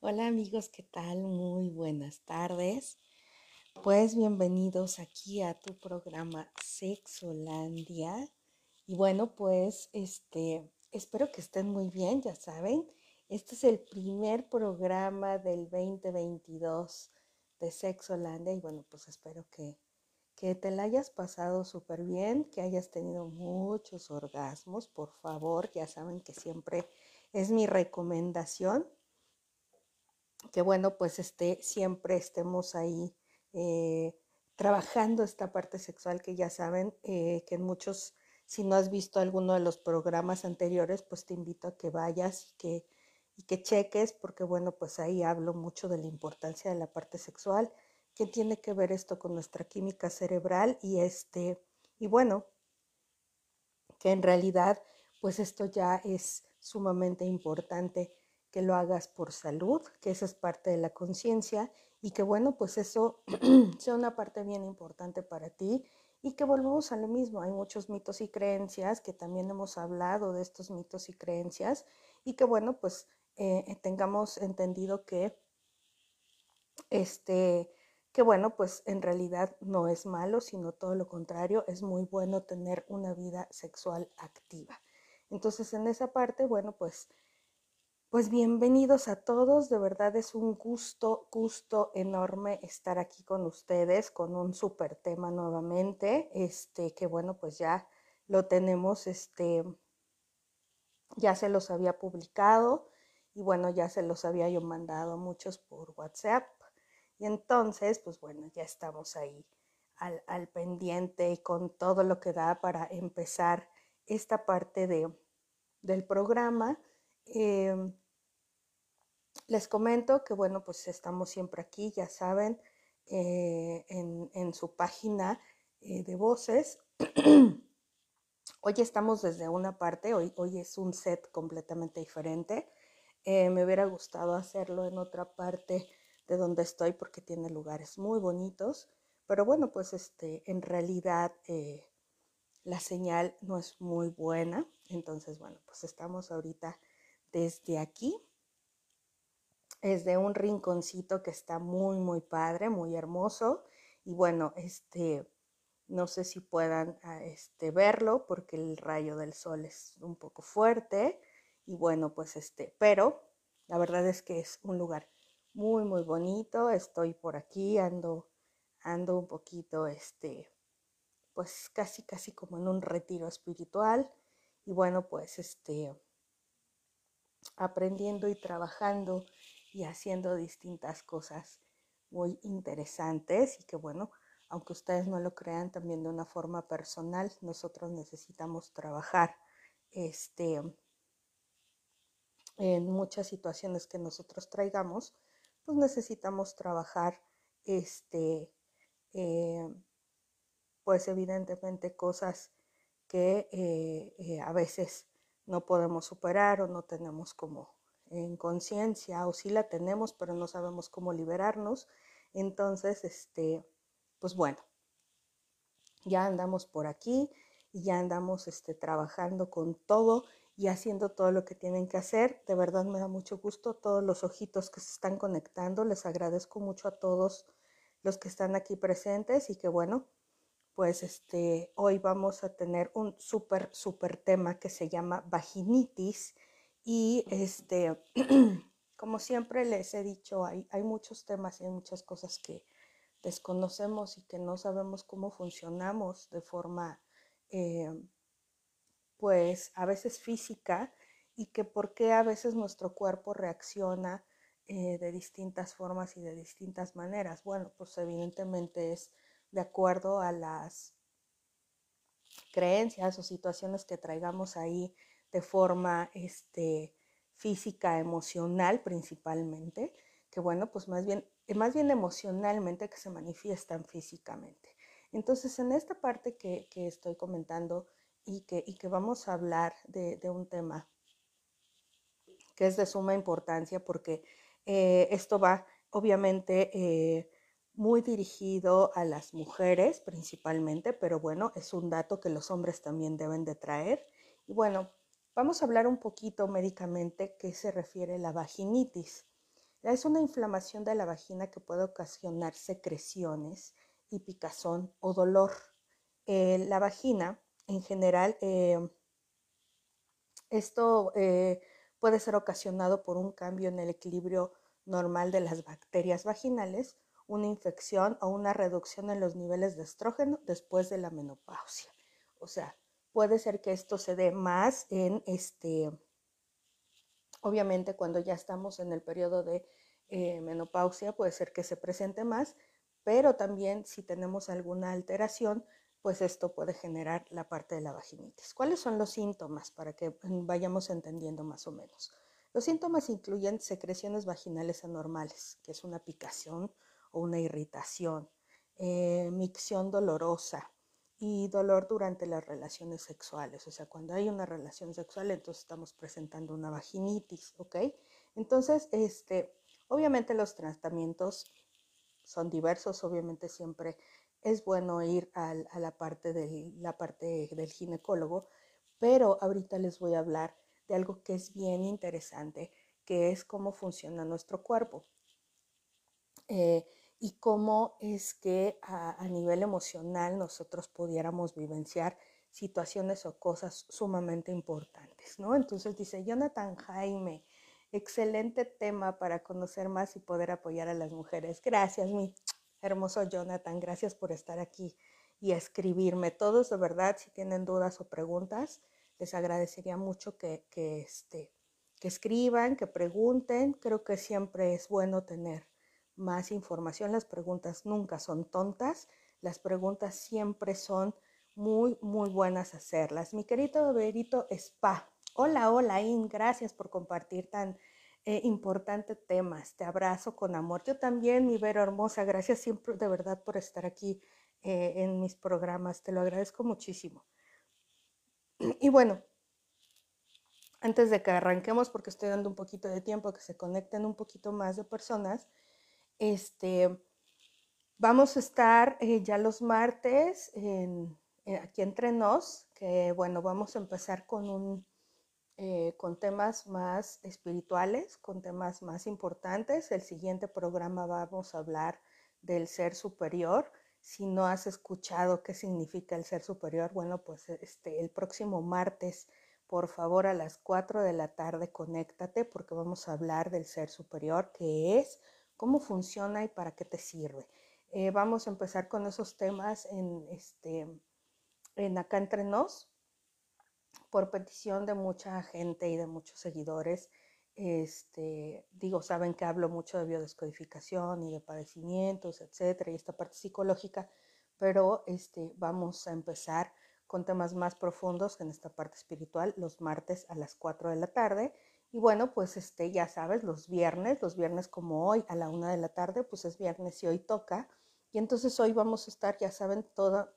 Hola amigos, ¿qué tal? Muy buenas tardes. Pues bienvenidos aquí a tu programa Sexolandia. Y bueno, pues este, espero que estén muy bien, ya saben. Este es el primer programa del 2022 de Sexolandia y bueno, pues espero que, que te la hayas pasado súper bien, que hayas tenido muchos orgasmos, por favor, ya saben que siempre es mi recomendación que bueno, pues este, siempre estemos ahí eh, trabajando esta parte sexual que ya saben eh, que en muchos, si no has visto alguno de los programas anteriores, pues te invito a que vayas y que, y que cheques, porque bueno, pues ahí hablo mucho de la importancia de la parte sexual, que tiene que ver esto con nuestra química cerebral y este, y bueno, que en realidad, pues esto ya es sumamente importante que lo hagas por salud, que esa es parte de la conciencia y que bueno, pues eso sea una parte bien importante para ti y que volvemos a lo mismo. Hay muchos mitos y creencias que también hemos hablado de estos mitos y creencias y que bueno, pues eh, tengamos entendido que este que bueno, pues en realidad no es malo, sino todo lo contrario, es muy bueno tener una vida sexual activa. Entonces, en esa parte, bueno, pues pues bienvenidos a todos, de verdad es un gusto, gusto enorme estar aquí con ustedes con un súper tema nuevamente, este que bueno, pues ya lo tenemos, este, ya se los había publicado y bueno, ya se los había yo mandado a muchos por WhatsApp. Y entonces, pues bueno, ya estamos ahí al, pendiente y con todo lo que da para empezar esta parte de, del programa eh, les comento que, bueno, pues estamos siempre aquí, ya saben, eh, en, en, su página eh, de voces. hoy estamos desde una parte, hoy, hoy es un set completamente diferente. Eh, me hubiera gustado hacerlo en otra parte de donde estoy porque tiene lugares muy bonitos, pero bueno, pues este, en realidad la señal no es muy buena, entonces bueno, pues estamos ahorita desde aquí. Es de un rinconcito que está muy, muy padre, muy hermoso. Y bueno, este, no sé si puedan ah, este, verlo porque el rayo del sol es un poco fuerte. Y bueno, pues este, pero la verdad es que es un lugar muy, muy bonito. Estoy por aquí, ando, ando un poquito, este, pues casi, casi como en un retiro espiritual. Y bueno, pues este, aprendiendo y trabajando y haciendo distintas cosas muy interesantes y que bueno, aunque ustedes no lo crean también de una forma personal, nosotros necesitamos trabajar este, en muchas situaciones que nosotros traigamos, pues necesitamos trabajar este, eh, pues evidentemente cosas que eh, eh, a veces no podemos superar o no tenemos como en conciencia o sí la tenemos pero no sabemos cómo liberarnos entonces este pues bueno ya andamos por aquí y ya andamos este trabajando con todo y haciendo todo lo que tienen que hacer. De verdad me da mucho gusto todos los ojitos que se están conectando les agradezco mucho a todos los que están aquí presentes y que bueno pues este, hoy vamos a tener un súper, súper tema que se llama vaginitis. Y este, como siempre les he dicho, hay, hay muchos temas y hay muchas cosas que desconocemos y que no sabemos cómo funcionamos de forma, eh, pues a veces física y que por qué a veces nuestro cuerpo reacciona eh, de distintas formas y de distintas maneras. Bueno, pues evidentemente es de acuerdo a las creencias o situaciones que traigamos ahí de forma este, física, emocional principalmente, que bueno, pues más bien, más bien emocionalmente que se manifiestan físicamente. Entonces, en esta parte que, que estoy comentando y que, y que, vamos a hablar de, de, un tema que es de suma importancia porque eh, esto va obviamente eh, muy dirigido a las mujeres principalmente, pero bueno, es un dato que los hombres también deben de traer. Y bueno, vamos a hablar un poquito médicamente qué se refiere a la vaginitis. Es una inflamación de la vagina que puede ocasionar secreciones y picazón o dolor. Eh, la vagina, en general, eh, esto eh, puede ser ocasionado por un cambio en el equilibrio normal de las bacterias vaginales, una infección o una reducción en los niveles de estrógeno después de la menopausia. O sea, puede ser que esto se dé más en este, obviamente cuando ya estamos en el periodo de eh, menopausia, puede ser que se presente más, pero también si tenemos alguna alteración, pues esto puede generar la parte de la vaginitis. ¿Cuáles son los síntomas para que vayamos entendiendo más o menos? Los síntomas incluyen secreciones vaginales anormales, que es una picación o una irritación, eh, micción dolorosa y dolor durante las relaciones sexuales. O sea, cuando hay una relación sexual, entonces estamos presentando una vaginitis, ¿ok? Entonces, este, obviamente los tratamientos son diversos, obviamente siempre es bueno ir a, la, parte del, la parte del ginecólogo, pero ahorita les voy a hablar de algo que es bien interesante, que es cómo funciona nuestro cuerpo eh, y cómo es que a, nivel emocional nosotros pudiéramos vivenciar situaciones o cosas sumamente importantes, ¿no? Entonces dice Jonathan Jaime, excelente tema para conocer más y poder apoyar a las mujeres. Gracias, mi hermoso Jonathan, gracias por estar aquí y escribirme. Todos de verdad, si tienen dudas o preguntas, les agradecería mucho que, que, este, que escriban, que pregunten. Creo que siempre es bueno tener más información. Las preguntas nunca son tontas, las preguntas siempre son muy, muy buenas hacerlas. Mi querido Berito Spa, hola, hola, In, gracias por compartir tan eh, importante temas. Te abrazo con amor. Yo también, mi Vero hermosa, gracias siempre de verdad por estar aquí eh, en mis programas. Te lo agradezco muchísimo. Y bueno, antes de que arranquemos, porque estoy dando un poquito de tiempo que se conecten un poquito más de personas, este, vamos a estar eh, ya los martes aquí entre nos, que bueno, vamos a empezar con un eh, con temas más espirituales, con temas más importantes. El siguiente programa vamos a hablar del ser superior. Si no has escuchado qué significa el ser superior, bueno, pues este, el próximo martes, por favor, a las 4 de la tarde, conéctate porque vamos a hablar del ser superior, qué es, cómo funciona y para qué te sirve. Eh, vamos a empezar con esos temas en, este, en acá entre nos por petición de mucha gente y de muchos seguidores, este, digo, saben que hablo mucho de biodescodificación y de padecimientos, etcétera, y esta parte psicológica, pero este, vamos a empezar con temas más profundos en esta parte espiritual los martes a las 4 de la tarde. Y bueno, pues este, ya sabes, los viernes, los viernes como hoy a la 1 de la tarde, pues es viernes y hoy toca. Y entonces hoy vamos a estar, ya saben,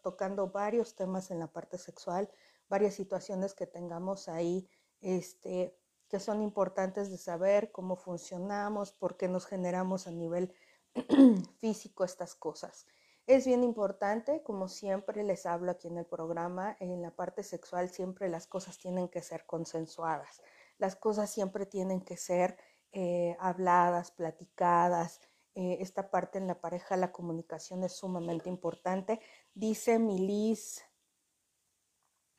tocando varios temas en la parte sexual, varias situaciones que tengamos ahí, este, que son importantes de saber cómo funcionamos, por qué nos generamos a nivel físico estas cosas. Es bien importante, como siempre les hablo aquí en el programa, en la parte sexual siempre las cosas tienen que ser consensuadas, las cosas siempre tienen que ser eh, habladas, platicadas. Eh, esta parte en la pareja, la comunicación es sumamente importante. Dice Milis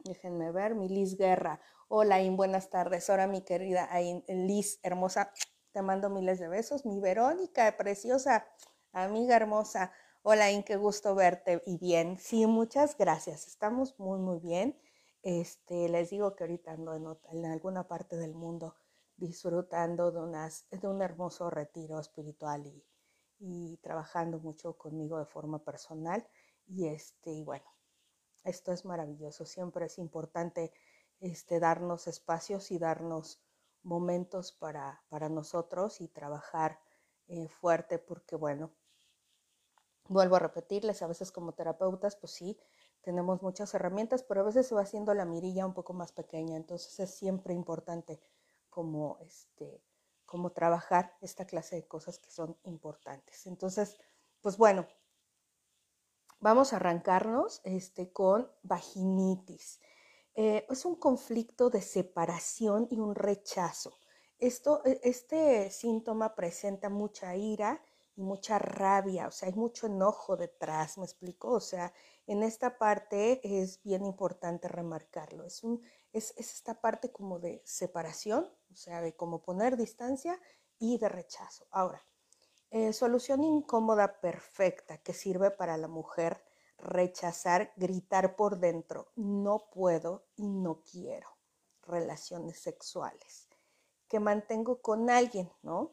Déjenme ver, mi Liz Guerra. Hola, In, buenas tardes. Ahora, mi querida Liz, hermosa, te mando miles de besos. Mi Verónica, preciosa, amiga hermosa. Hola, In, qué gusto verte y bien. Sí, muchas gracias. Estamos muy, muy bien. Este, les digo que ahorita ando en, alguna parte del mundo disfrutando de, unas, de un hermoso retiro espiritual y, trabajando mucho conmigo de forma personal. Y este, bueno, esto es maravilloso. Siempre es importante este, darnos espacios y darnos momentos para, para nosotros y trabajar eh, fuerte porque, bueno, vuelvo a repetirles, a veces como terapeutas, pues sí, tenemos muchas herramientas, pero a veces se va haciendo la mirilla un poco más pequeña. Entonces es siempre importante como, este, como trabajar esta clase de cosas que son importantes. Entonces, pues bueno, Vamos a arrancarnos este, con vaginitis. Eh, es un conflicto de separación y un rechazo. esto, e, este síntoma presenta mucha ira y mucha rabia, o sea, hay mucho enojo detrás, ¿me explico? O sea, en esta parte es bien importante remarcarlo, es, esta parte como de separación, o sea, de cómo poner distancia y de rechazo. Ahora, eh, solución incómoda perfecta que sirve para la mujer rechazar, gritar por dentro, no puedo y no quiero relaciones sexuales, que mantengo con alguien, ¿no?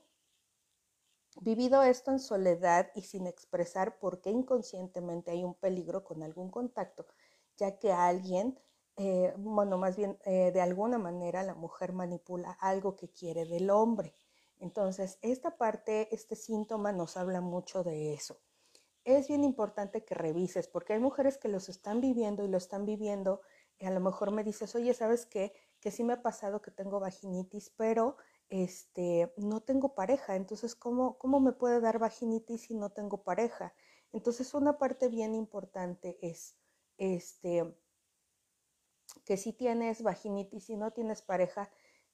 Vivido esto en soledad y sin expresar por qué inconscientemente hay un peligro con algún contacto, ya que alguien, eh, bueno, más bien eh, de alguna manera la mujer manipula algo que quiere del hombre. Entonces, esta parte, este síntoma nos habla mucho de eso. Es bien importante que revises, porque hay mujeres que los están viviendo y lo están viviendo, y a lo mejor me dices, oye, ¿sabes qué? Que sí me ha pasado que tengo vaginitis, pero este, no tengo pareja, entonces, ¿cómo, ¿cómo me puede dar vaginitis si no tengo pareja? Entonces, una parte bien importante es, este, que si tienes vaginitis y no tienes pareja,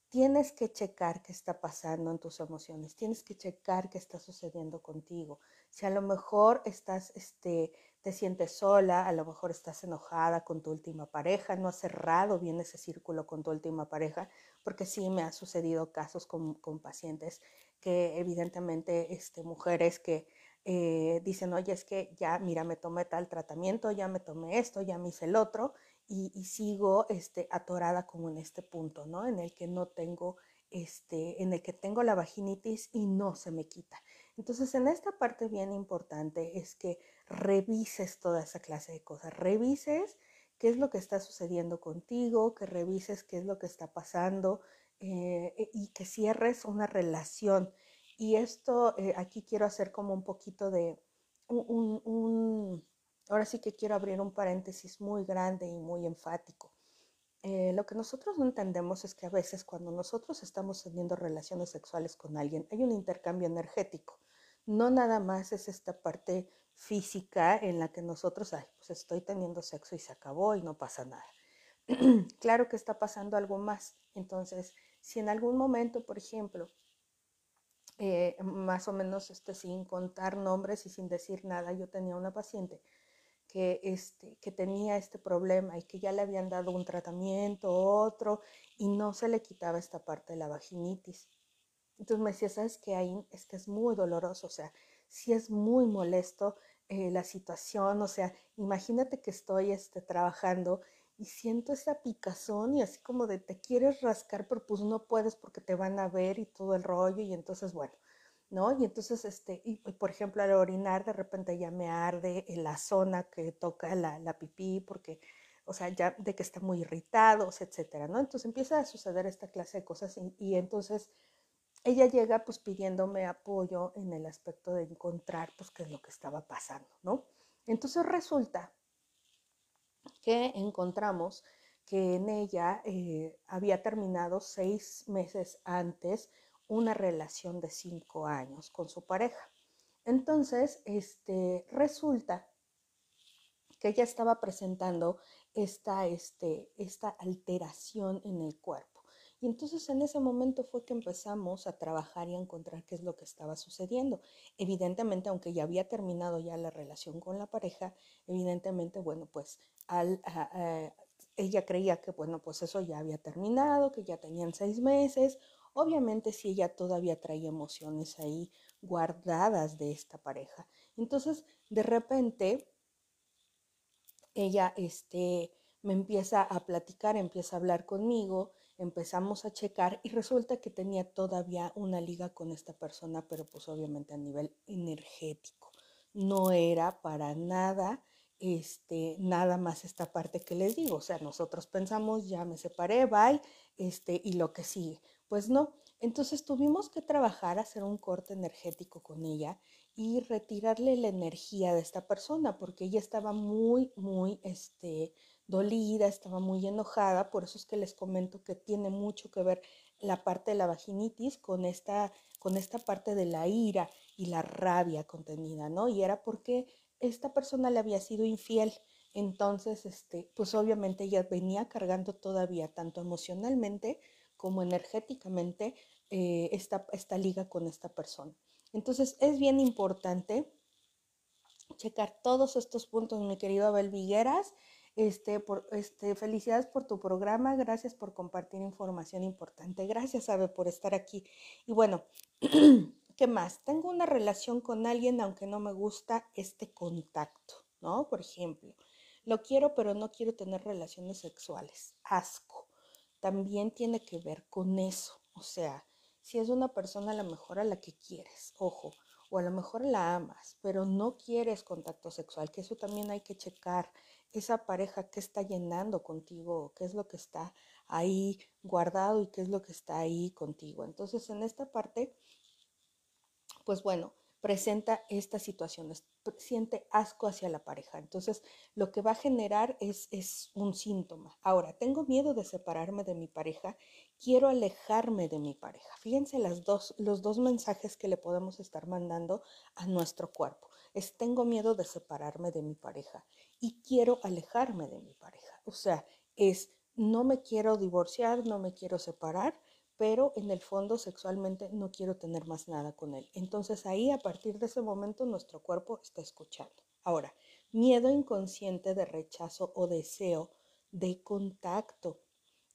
tienes que checar qué está pasando en tus emociones, tienes que checar qué está sucediendo contigo. Si a lo mejor estás, este, te sientes sola, a lo mejor estás enojada con tu última pareja, no has cerrado bien ese círculo con tu última pareja, porque sí me ha sucedido casos con, con pacientes que evidentemente, este, mujeres que eh, dicen, oye, es que ya, mira, me tomé tal tratamiento, ya me tomé esto, ya me hice el otro, y, y sigo este, atorada como en este punto, ¿no? En el que no tengo, este, en el que tengo la vaginitis y no se me quita. Entonces, en esta parte bien importante es que revises toda esa clase de cosas, revises qué es lo que está sucediendo contigo, que revises qué es lo que está pasando eh, e, y que cierres una relación. Y esto, eh, aquí quiero hacer como un poquito de un, un, ahora sí que quiero abrir un paréntesis muy grande y muy enfático. Eh, lo que nosotros no entendemos es que a veces cuando nosotros estamos teniendo relaciones sexuales con alguien, hay un intercambio energético. No nada más es esta parte física en la que nosotros, ay, pues estoy teniendo sexo y se acabó y no pasa nada. claro que está pasando algo más. Entonces, si en algún momento, por ejemplo, eh, más o menos este, sin contar nombres y sin decir nada, yo tenía una paciente que, este, que tenía este problema y que ya le habían dado un tratamiento, otro, y no se le quitaba esta parte de la vaginitis. Entonces me decía, ¿sabes qué? Ahí es que es muy doloroso, o sea, sí es muy molesto eh, la situación, o sea, imagínate que estoy este, trabajando y siento esa picazón y así como de te quieres rascar, pero pues no puedes porque te van a ver y todo el rollo y entonces, bueno, ¿no? Y entonces, este, y, por ejemplo, al orinar de repente ya me arde en la zona que toca la, la pipí porque, o sea, ya de que está muy irritados, etcétera, ¿no? Entonces empieza a suceder esta clase de cosas y entonces ella llega pues pidiéndome apoyo en el aspecto de encontrar pues qué es lo que estaba pasando, ¿no? Entonces resulta que encontramos que en ella eh, había terminado seis meses antes una relación de cinco años con su pareja. Entonces, este, resulta que ella estaba presentando esta, este, esta alteración en el cuerpo. Y entonces en ese momento fue que empezamos a trabajar y a encontrar qué es lo que estaba sucediendo. Evidentemente, aunque ya había terminado ya la relación con la pareja, evidentemente, bueno, pues ella creía que, bueno, pues eso ya había terminado, que ya tenían seis meses Obviamente si ella todavía traía emociones ahí guardadas de esta pareja. Entonces, de repente, ella este, me empieza a platicar, empieza a hablar conmigo, empezamos a checar y resulta que tenía todavía una liga con esta persona, pero pues obviamente a nivel energético. No era para nada este, nada más esta parte que les digo, o sea, nosotros pensamos, ya me separé, bye, este, y lo que sigue. Pues no. Entonces tuvimos que trabajar, hacer un corte energético con ella y retirarle la energía de esta persona porque ella estaba muy, muy, este, dolida, estaba muy enojada. Por eso es que les comento que tiene mucho que ver la parte de la vaginitis con esta, con esta parte de la ira y la rabia contenida, ¿no? Y era porque esta persona le había sido infiel. Entonces, este, pues obviamente ella venía cargando todavía tanto emocionalmente como energéticamente eh, esta, esta liga con esta persona. Entonces es bien importante checar todos estos puntos, mi querido Abel Vigueras. Este, por, este, felicidades por tu programa, gracias por compartir información importante, gracias Abel por estar aquí. Y bueno, ¿qué más? Tengo una relación con alguien aunque no me gusta este contacto, ¿no? Por ejemplo, lo quiero pero no quiero tener relaciones sexuales, asco. También tiene que ver con eso, o sea, si es una persona a lo mejor a la que quieres, ojo, o a lo mejor la amas, pero no quieres contacto sexual, que eso también hay que checar. Esa pareja que está llenando contigo, qué es lo que está ahí guardado y qué es lo que está ahí contigo. Entonces, en esta parte, pues bueno, presenta estas situaciones, siente asco hacia la pareja. Entonces, lo que va a generar es, es un síntoma. Ahora, tengo miedo de separarme de mi pareja, quiero alejarme de mi pareja. Fíjense las dos, los dos mensajes que le podemos estar mandando a nuestro cuerpo. Es tengo miedo de separarme de mi pareja y quiero alejarme de mi pareja. O sea, es no me quiero divorciar, no me quiero separar, pero en el fondo sexualmente no quiero tener más nada con él. Entonces ahí a partir de ese momento nuestro cuerpo está escuchando. Ahora, miedo inconsciente de rechazo o deseo de contacto,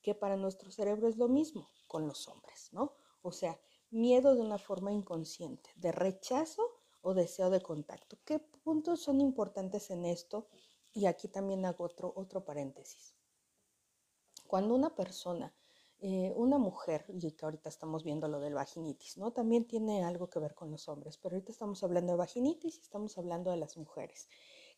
que para nuestro cerebro es lo mismo con los hombres, ¿no? O sea, miedo de una forma inconsciente, de rechazo o deseo de contacto. ¿Qué puntos son importantes en esto? Y aquí también hago otro, otro paréntesis. Cuando una persona eh, una mujer, y que ahorita estamos viendo lo del vaginitis, ¿no? También tiene algo que ver con los hombres, pero ahorita estamos hablando de vaginitis y estamos hablando de las mujeres.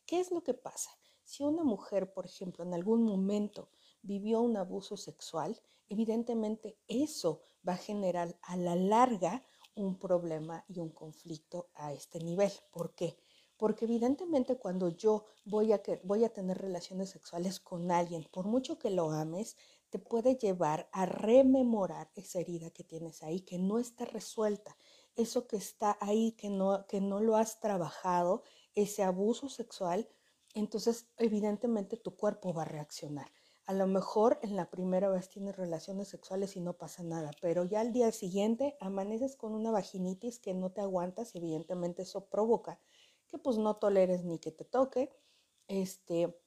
¿Qué es lo que pasa? Si una mujer, por ejemplo, en algún momento vivió un abuso sexual, evidentemente eso va a generar a la larga un problema y un conflicto a este nivel. ¿Por qué? Porque evidentemente cuando yo voy a, voy a tener relaciones sexuales con alguien, por mucho que lo ames, te puede llevar a rememorar esa herida que tienes ahí, que no está resuelta, eso que está ahí, que no, que no lo has trabajado, ese abuso sexual, entonces evidentemente tu cuerpo va a reaccionar. A lo mejor en la primera vez tienes relaciones sexuales y no pasa nada, pero ya al día siguiente amaneces con una vaginitis que no te aguantas, evidentemente eso provoca que pues no toleres ni que te toque, este,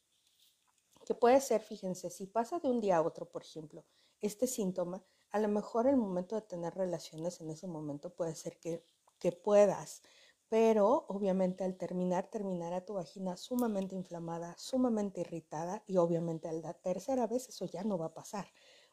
que puede ser, fíjense, si pasa de un día a otro, por ejemplo, este síntoma, a lo mejor el momento de tener relaciones en ese momento puede ser que, que puedas, pero obviamente al terminar, terminará tu vagina sumamente inflamada, sumamente irritada y obviamente a la tercera vez eso ya no va a pasar.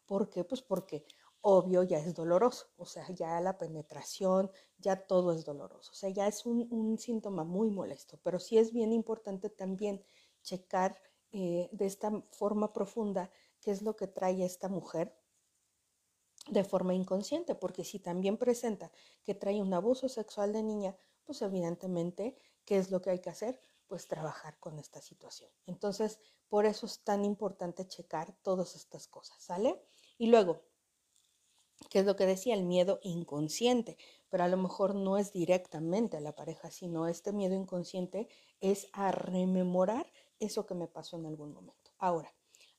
¿Por qué? Pues porque obvio ya es doloroso, o sea, ya la penetración, ya todo es doloroso, o sea, ya es un, síntoma muy molesto, pero sí es bien importante también checar eh, de esta forma profunda qué es lo que trae esta mujer de forma inconsciente, porque si también presenta que trae un abuso sexual de niña, pues evidentemente, ¿qué es lo que hay que hacer? Pues trabajar con esta situación. Entonces, por eso es tan importante checar todas estas cosas, ¿sale? Y luego, ¿qué es lo que decía? El miedo inconsciente, pero a lo mejor no es directamente a la pareja, sino este miedo inconsciente es a rememorar eso que me pasó en algún momento. Ahora,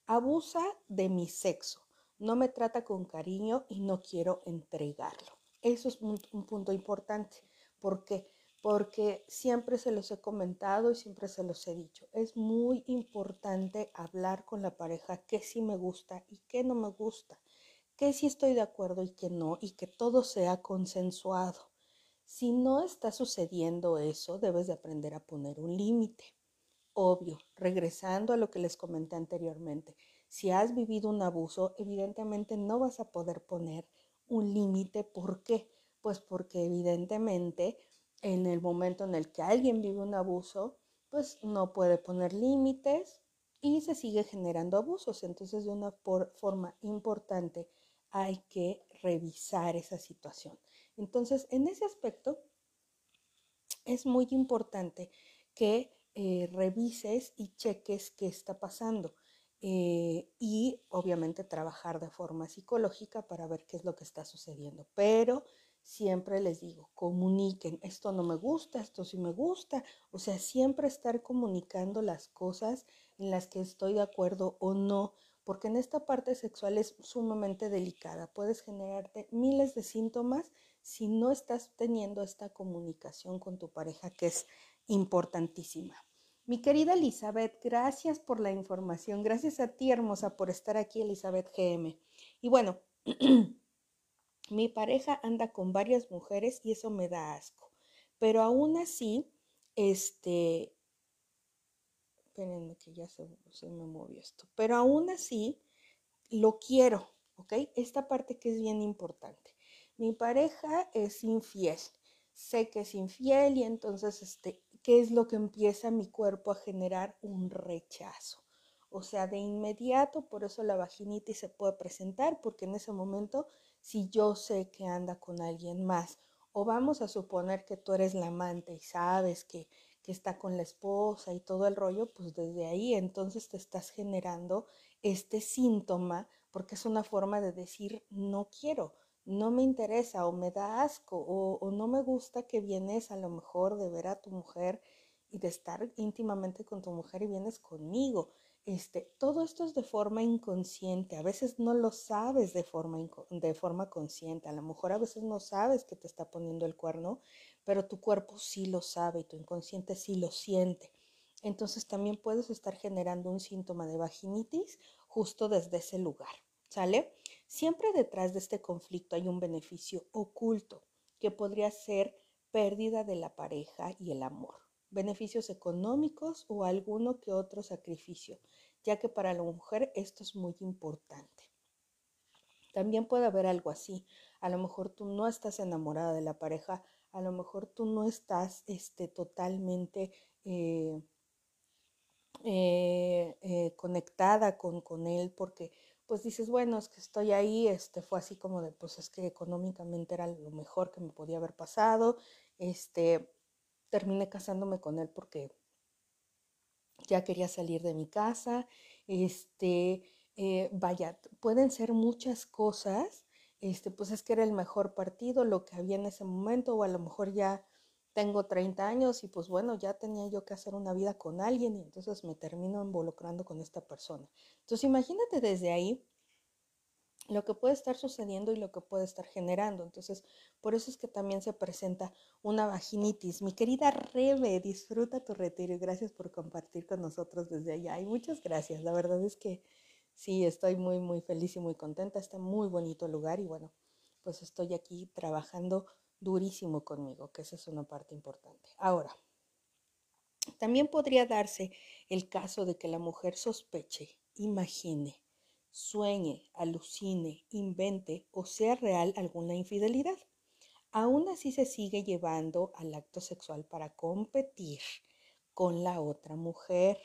abusa de mi sexo, no me trata con cariño y no quiero entregarlo. Eso es un, punto importante. ¿Por qué? Porque siempre se los he comentado y siempre se los he dicho. Es muy importante hablar con la pareja qué sí me gusta y qué no me gusta, qué sí estoy de acuerdo y qué no, y que todo sea consensuado. Si no está sucediendo eso, debes de aprender a poner un límite. Obvio, regresando a lo que les comenté anteriormente, si has vivido un abuso, evidentemente no vas a poder poner un límite. ¿Por qué? Pues porque evidentemente en el momento en el que alguien vive un abuso, pues no puede poner límites y se sigue generando abusos. Entonces, de una forma importante hay que revisar esa situación. Entonces, en ese aspecto, es muy importante que eh, revises y cheques qué está pasando. Eh, y obviamente trabajar de forma psicológica para ver qué es lo que está sucediendo. Pero siempre les digo, comuniquen, esto no me gusta, esto sí me gusta, o sea, siempre estar comunicando las cosas en las que estoy de acuerdo o no, porque en esta parte sexual es sumamente delicada. Puedes generarte miles de síntomas si no estás teniendo esta comunicación con tu pareja, que es importantísima. Mi querida Elizabeth, gracias por la información. Gracias a ti, hermosa, por estar aquí, Elizabeth GM. Y bueno, mi pareja anda con varias mujeres y eso me da asco. Pero aún así, este, espérenme que ya se, se, me movió esto, pero aún así lo quiero, ¿ok? Esta parte que es bien importante. Mi pareja es infiel, sé que es infiel y entonces, este, ¿qué es lo que empieza mi cuerpo a generar? Un rechazo. O sea, de inmediato, por eso la vaginitis se puede presentar, porque en ese momento, si yo sé que anda con alguien más, o vamos a suponer que tú eres la amante y sabes que, que está con la esposa y todo el rollo, pues desde ahí entonces te estás generando este síntoma, porque es una forma de decir, no quiero, no me interesa o me da asco o, no me gusta que vienes a lo mejor de ver a tu mujer y de estar íntimamente con tu mujer y vienes conmigo. Este, todo esto es de forma inconsciente, a veces no lo sabes de forma, de forma consciente, a lo mejor a veces no sabes que te está poniendo el cuerno, pero tu cuerpo sí lo sabe y tu inconsciente sí lo siente. Entonces también puedes estar generando un síntoma de vaginitis justo desde ese lugar, ¿sale? Siempre detrás de este conflicto hay un beneficio oculto, que podría ser pérdida de la pareja y el amor, beneficios económicos o alguno que otro sacrificio, ya que para la mujer esto es muy importante. También puede haber algo así. A lo mejor tú no estás enamorada de la pareja, a lo mejor tú no estás este, totalmente eh, eh, eh, conectada con, con él porque pues dices, bueno, es que estoy ahí, este fue así como de, pues es que económicamente era lo mejor que me podía haber pasado, este, terminé casándome con él porque ya quería salir de mi casa, este, eh, vaya, pueden ser muchas cosas, este, pues es que era el mejor partido, lo que había en ese momento, o a lo mejor ya tengo 30 años y pues bueno, ya tenía yo que hacer una vida con alguien y entonces me termino involucrando con esta persona. Entonces imagínate desde ahí lo que puede estar sucediendo y lo que puede estar generando. Entonces, por eso es que también se presenta una vaginitis. Mi querida Rebe, disfruta tu retiro y gracias por compartir con nosotros desde allá. Y muchas gracias. La verdad es que sí, estoy muy, muy feliz y muy contenta. Está muy bonito el lugar y bueno, pues estoy aquí trabajando durísimo conmigo, que esa es una parte importante. Ahora, también podría darse el caso de que la mujer sospeche, imagine, sueñe, alucine, invente o sea real alguna infidelidad. Aún así se sigue llevando al acto sexual para competir con la otra mujer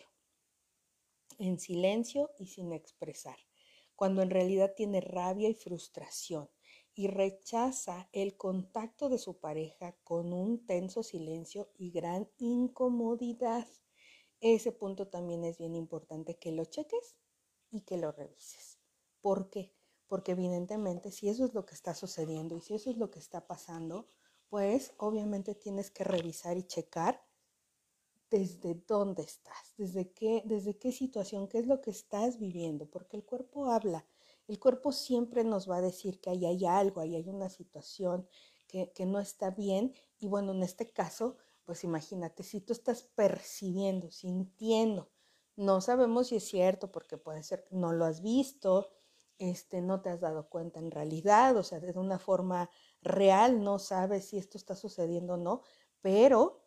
en silencio y sin expresar, cuando en realidad tiene rabia y frustración y rechaza el contacto de su pareja con un tenso silencio y gran incomodidad. Ese punto también es bien importante que lo cheques y que lo revises. ¿Por qué? Porque evidentemente si eso es lo que está sucediendo y si eso es lo que está pasando, pues obviamente tienes que revisar y checar desde dónde estás, desde qué, desde qué situación, qué es lo que estás viviendo, porque el cuerpo habla el cuerpo siempre nos va a decir que ahí hay algo, ahí hay una situación que, no está bien. Y bueno, en este caso, pues imagínate, si tú estás percibiendo, sintiendo, no sabemos si es cierto, porque puede ser que no lo has visto, este, no te has dado cuenta en realidad, o sea, de una forma real no sabes si esto está sucediendo o no, pero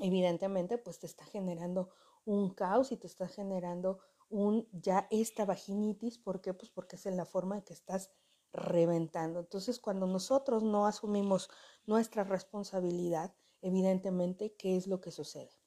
evidentemente pues te está generando un caos y te está generando un ya esta vaginitis, ¿por qué? Pues porque es en la forma en que estás reventando. Entonces, cuando nosotros no asumimos nuestra responsabilidad, evidentemente, ¿qué es lo que sucede?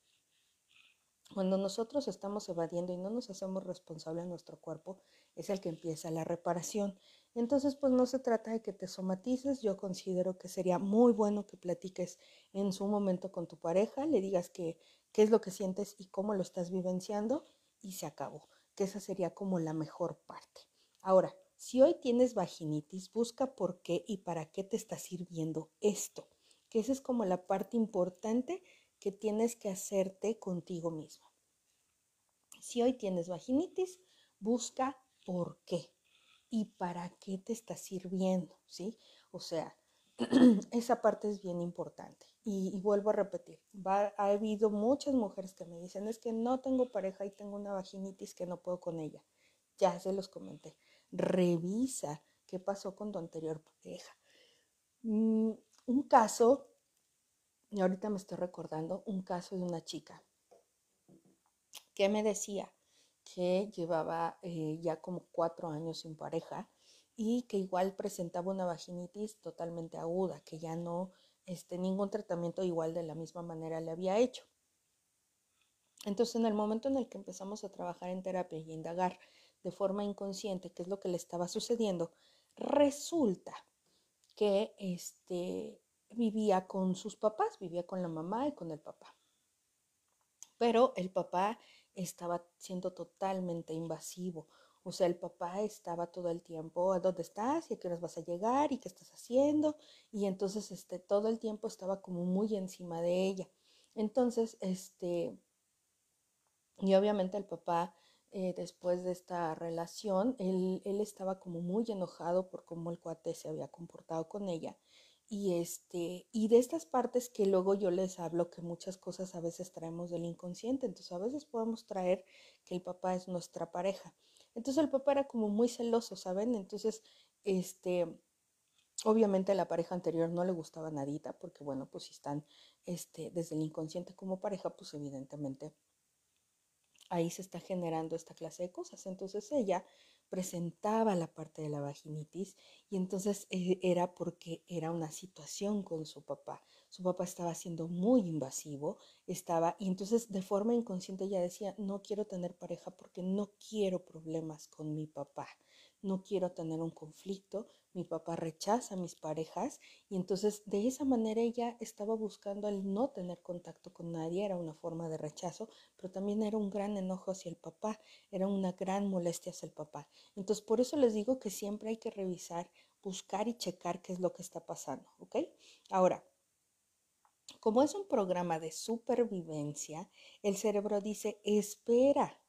Cuando nosotros estamos evadiendo y no nos hacemos responsables de nuestro cuerpo, es el que empieza la reparación. Entonces, pues no se trata de que te somatices. Yo considero que sería muy bueno que platiques en su momento con tu pareja, le digas que, qué es lo que sientes y cómo lo estás vivenciando y se acabó, que esa sería como la mejor parte. Ahora, si hoy tienes vaginitis, busca por qué y para qué te está sirviendo esto, que esa es como la parte importante que tienes que hacerte contigo mismo. Si hoy tienes vaginitis, busca por qué y para qué te está sirviendo, ¿sí? O sea, esa parte es bien importante. Y, vuelvo a repetir, ha habido muchas mujeres que me dicen, es que no tengo pareja y tengo una vaginitis que no puedo con ella. Ya se los comenté. Revisa qué pasó con tu anterior pareja. Mm, un caso, y ahorita me estoy recordando, un caso de una chica que me decía que llevaba eh, ya como cuatro años sin pareja y que igual presentaba una vaginitis totalmente aguda, que ya no, este, ningún tratamiento igual de la misma manera le había hecho. Entonces, en el momento en el que empezamos a trabajar en terapia y indagar de forma inconsciente qué es lo que le estaba sucediendo, resulta que este, vivía con sus papás, vivía con la mamá y con el papá. Pero el papá estaba siendo totalmente invasivo. O sea, el papá estaba todo el tiempo, ¿a dónde estás? ¿Y a qué horas vas a llegar? ¿Y qué estás haciendo? Y entonces, este, todo el tiempo estaba como muy encima de ella. Entonces, este, y obviamente el papá, eh, después de esta relación, él, él estaba como muy enojado por cómo el cuate se había comportado con ella. Y, este, y de estas partes que luego yo les hablo, que muchas cosas a veces traemos del inconsciente, entonces a veces podemos traer que el papá es nuestra pareja. Entonces el papá era como muy celoso, ¿saben? Entonces, este, obviamente a la pareja anterior no le gustaba nadita, porque bueno, pues si están este, desde el inconsciente como pareja, pues evidentemente ahí se está generando esta clase de cosas. Entonces ella presentaba la parte de la vaginitis y entonces eh, era porque era una situación con su papá. Su papá estaba siendo muy invasivo, estaba y entonces de forma inconsciente ella decía, no quiero tener pareja porque no quiero problemas con mi papá no quiero tener un conflicto, mi papá rechaza a mis parejas y entonces de esa manera ella estaba buscando el no tener contacto con nadie, era una forma de rechazo, pero también era un gran enojo hacia el papá, era una gran molestia hacia el papá. Entonces por eso les digo que siempre hay que revisar, buscar y checar qué es lo que está pasando, ¿ok? Ahora, como es un programa de supervivencia, el cerebro dice, espera,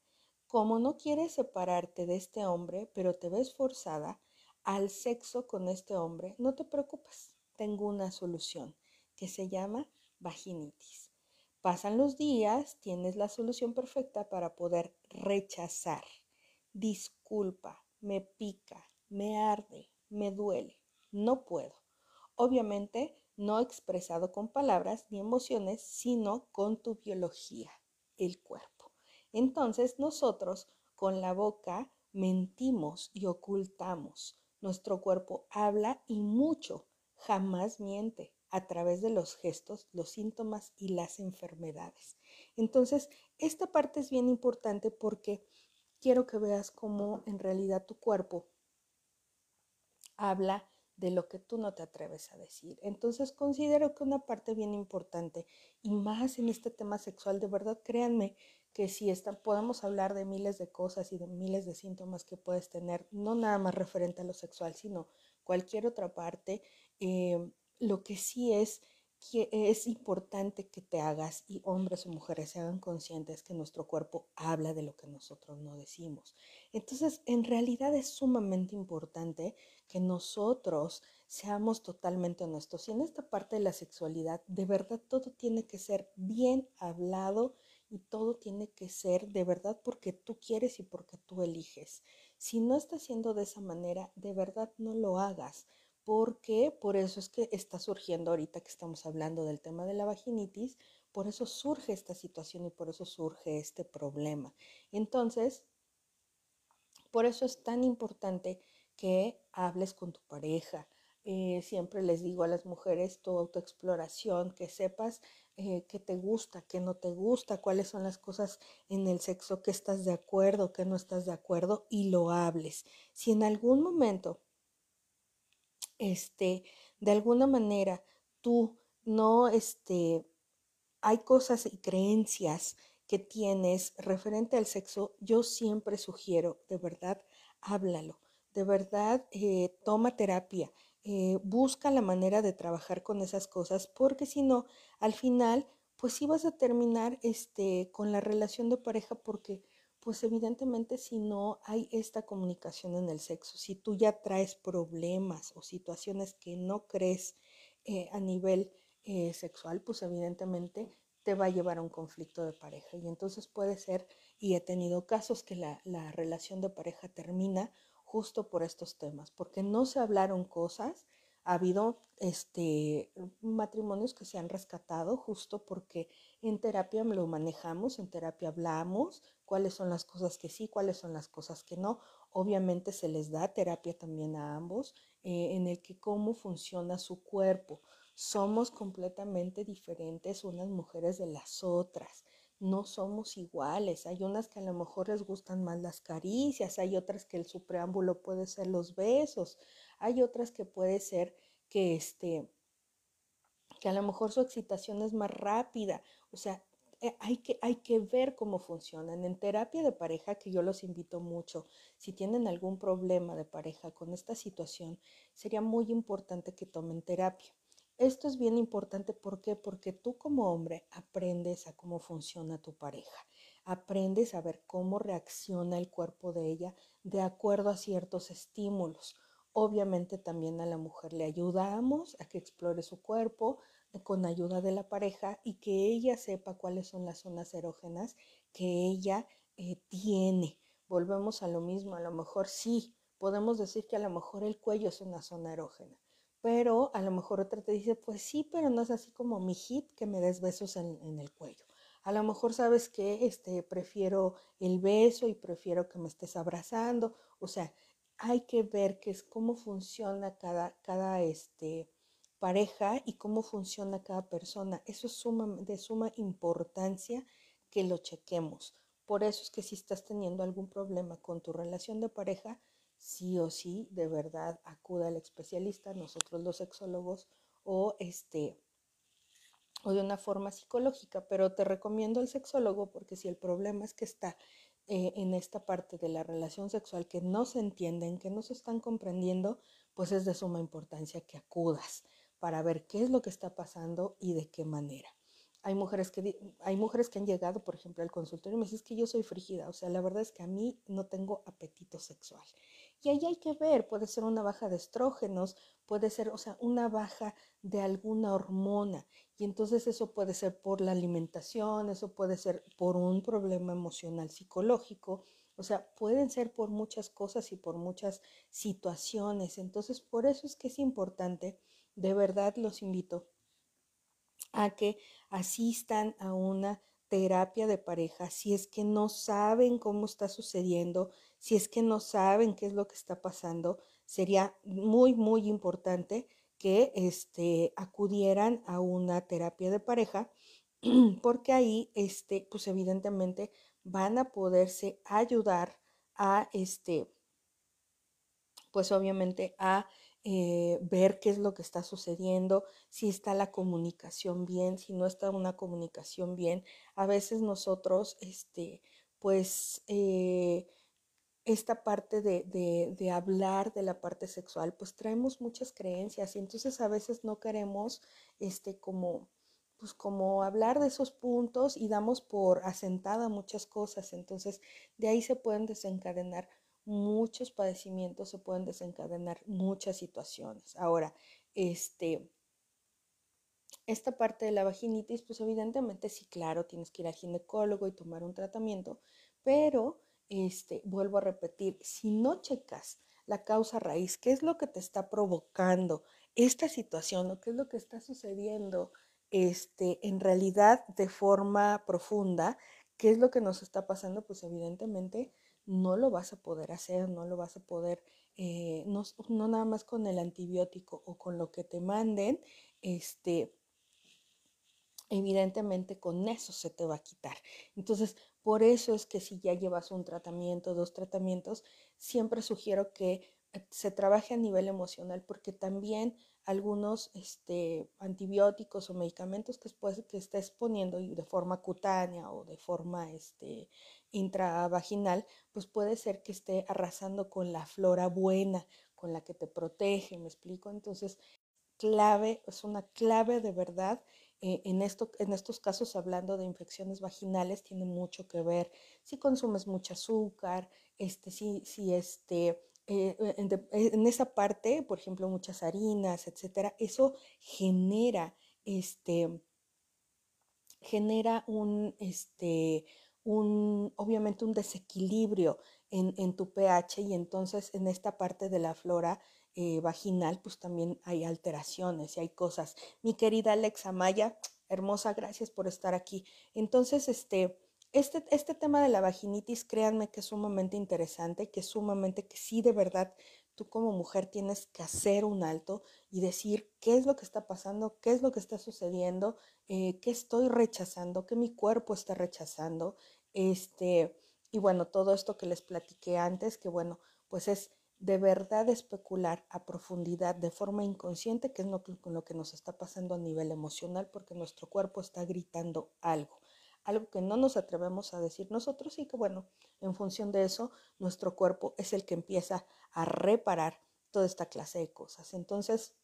como no quieres separarte de este hombre, pero te ves forzada al sexo con este hombre, no te preocupes. Tengo una solución que se llama vaginitis. Pasan los días, tienes la solución perfecta para poder rechazar. Disculpa, me pica, me arde, me duele, no puedo. Obviamente no expresado con palabras ni emociones, sino con tu biología, el cuerpo. Entonces nosotros con la boca mentimos y ocultamos. Nuestro cuerpo habla y mucho, jamás miente a través de los gestos, los síntomas y las enfermedades. Entonces, esta parte es bien importante porque quiero que veas cómo en realidad tu cuerpo habla de lo que tú no te atreves a decir. Entonces considero que una parte bien importante y más en este tema sexual, de verdad créanme que si podemos hablar de miles de cosas y de miles de síntomas que puedes tener, no nada más referente a lo sexual, sino cualquier otra parte, eh, lo que sí es que es importante que te hagas y hombres o mujeres se hagan conscientes que nuestro cuerpo habla de lo que nosotros no decimos. Entonces, en realidad es sumamente importante que nosotros seamos totalmente honestos. Y en esta parte de la sexualidad, de verdad, todo tiene que ser bien hablado y todo tiene que ser de verdad porque tú quieres y porque tú eliges. Si no está siendo de esa manera, de verdad no lo hagas, porque por eso es que está surgiendo ahorita que estamos hablando del tema de la vaginitis, por eso surge esta situación y por eso surge este problema. Entonces, por eso es tan importante que hables con tu pareja. Eh, siempre les digo a las mujeres tu autoexploración, que sepas eh, qué te gusta, qué no te gusta, cuáles son las cosas en el sexo que estás de acuerdo, que no estás de acuerdo y lo hables. Si en algún momento, este, de alguna manera tú no, este, hay cosas y creencias que tienes referente al sexo, yo siempre sugiero, de verdad, háblalo, de verdad, eh, toma terapia eh, busca la manera de trabajar con esas cosas, porque si no, al final, pues sí vas a terminar este, con la relación de pareja porque pues evidentemente si no hay esta comunicación en el sexo, si tú ya traes problemas o situaciones que no crees eh, a nivel eh, sexual, pues evidentemente te va a llevar a un conflicto de pareja. Y entonces puede ser, y he tenido casos que la, la relación de pareja termina justo por estos temas, porque no se hablaron cosas ha habido este, matrimonios que se han rescatado justo porque en terapia lo manejamos, en terapia hablamos cuáles son las cosas que sí, cuáles son las cosas que no. Obviamente se les da terapia también a ambos eh, en el que cómo funciona su cuerpo. Somos completamente diferentes unas mujeres de las otras no somos iguales. Hay unas que a lo mejor les gustan más las caricias, hay otras que el su preámbulo puede ser los besos, hay otras que puede ser que este que a lo mejor su excitación es más rápida, o sea, eh, hay que, hay que ver cómo funcionan. En terapia de pareja, que yo los invito mucho, si tienen algún problema de pareja con esta situación, sería muy importante que tomen terapia. Esto es bien importante, ¿por qué? Porque tú como hombre aprendes a cómo funciona tu pareja, aprendes a ver cómo reacciona el cuerpo de ella de acuerdo a ciertos estímulos. Obviamente también a la mujer le ayudamos a que explore su cuerpo eh, con ayuda de la pareja y que ella sepa cuáles son las zonas erógenas que ella eh, tiene. Volvemos a lo mismo, a lo mejor sí, podemos decir que a lo mejor el cuello es una zona erógena pero a lo mejor otra te dice, pues sí, pero no es así como mi hit que me des besos en, el cuello. A lo mejor sabes que este, prefiero el beso y prefiero que me estés abrazando. O sea, hay que ver qué es cómo funciona cada, cada este, pareja y cómo funciona cada persona. Eso es de suma importancia que lo chequemos. Por eso es que si estás teniendo algún problema con tu relación de pareja, sí o sí, de verdad, acuda al especialista, nosotros los sexólogos, o este o de una forma psicológica, pero te recomiendo el sexólogo porque si el problema es que está eh, en esta parte de la relación sexual que no se entienden, que no se están comprendiendo, pues es de suma importancia que acudas para ver qué es lo que está pasando y de qué manera. Hay mujeres que, hay mujeres que han llegado, por ejemplo, al consultorio y me dicen que yo soy frígida, o sea, la verdad es que a mí no tengo apetito sexual. Y ahí hay que ver, puede ser una baja de estrógenos, puede ser, o sea, una baja de alguna hormona. Y entonces eso puede ser por la alimentación, eso puede ser por un problema emocional psicológico, o sea, pueden ser por muchas cosas y por muchas situaciones. Entonces, por eso es que es importante, de verdad los invito a que asistan a una terapia de pareja si es que no saben cómo está sucediendo, si es que no saben qué es lo que está pasando, sería muy, muy importante que este, acudieran a una terapia de pareja, porque ahí, este, pues evidentemente van a poderse ayudar a, este, pues obviamente a eh, ver qué es lo que está sucediendo, si está la comunicación bien, si no está una comunicación bien. A veces nosotros, este, pues, eh, esta parte de, de, hablar de la parte sexual, pues traemos muchas creencias y entonces a veces no queremos, este, como, pues como hablar de esos puntos y damos por asentada muchas cosas. Entonces, de ahí se pueden desencadenar muchos padecimientos, se pueden desencadenar muchas situaciones. Ahora, este, esta parte de la vaginitis, pues evidentemente sí, claro, tienes que ir al ginecólogo y tomar un tratamiento, pero este, vuelvo a repetir, si no checas la causa raíz, qué es lo que te está provocando esta situación o qué es lo que está sucediendo este, en realidad de forma profunda, qué es lo que nos está pasando, pues evidentemente no lo vas a poder hacer, no lo vas a poder, eh, no, no, nada más con el antibiótico o con lo que te manden, este, evidentemente con eso se te va a quitar. Entonces, por eso es que si ya llevas un tratamiento, dos tratamientos, siempre sugiero que eh, se trabaje a nivel emocional porque también algunos este, antibióticos o medicamentos que, después, que estés poniendo de forma cutánea o de forma este, intravaginal, pues puede ser que esté arrasando con la flora buena, con la que te protege, ¿me explico? Entonces, clave, es una clave de verdad eh, en, esto, en estos casos, hablando de infecciones vaginales, tiene mucho que ver si consumes mucho azúcar, este, si, si este, eh, en, esa parte, por ejemplo, muchas harinas, etcétera, eso genera, este, genera un, este, un, obviamente un desequilibrio en, en, tu pH y entonces en esta parte de la flora eh, vaginal, pues también hay alteraciones y hay cosas. Mi querida Alexa Maya, hermosa, gracias por estar aquí. Entonces, este, este, este tema de la vaginitis, créanme que es sumamente interesante, que es sumamente, que sí, de verdad, tú como mujer tienes que hacer un alto y decir qué es lo que está pasando, qué es lo que está sucediendo, eh, qué estoy rechazando, qué mi cuerpo está rechazando, este, y bueno, todo esto que les platiqué antes, que bueno, pues es de verdad especular a profundidad de forma inconsciente qué es lo, lo que nos está pasando a nivel emocional porque nuestro cuerpo está gritando algo, algo que no nos atrevemos a decir nosotros y que bueno, en función de eso, nuestro cuerpo es el que empieza a reparar toda esta clase de cosas. Entonces,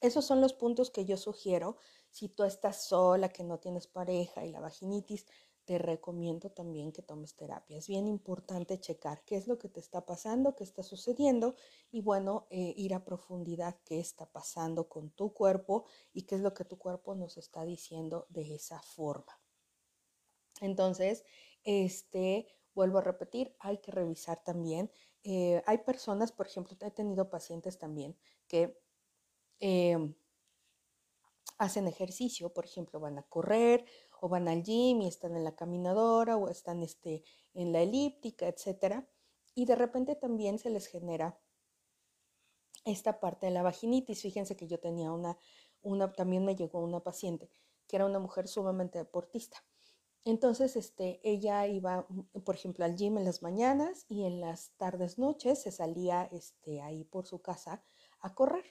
esos son los puntos que yo sugiero si tú estás sola, que no tienes pareja y la vaginitis te recomiendo también que tomes terapia. Es bien importante checar qué es lo que te está pasando, qué está sucediendo y bueno, eh, ir a profundidad qué está pasando con tu cuerpo y qué es lo que tu cuerpo nos está diciendo de esa forma. Entonces, este, vuelvo a repetir, hay que revisar también. Eh, hay personas, por ejemplo, he tenido pacientes también que em, hacen ejercicio, por ejemplo, van a correr o van al gym y están en la caminadora o están este, en la elíptica, etc. Y de repente también se les genera esta parte de la vaginitis. Fíjense que yo tenía una, una, también me llegó una paciente que era una mujer sumamente deportista. Entonces, este, ella iba, por ejemplo, al gym en las mañanas y en las tardes, noches se salía este, ahí por su casa a correr.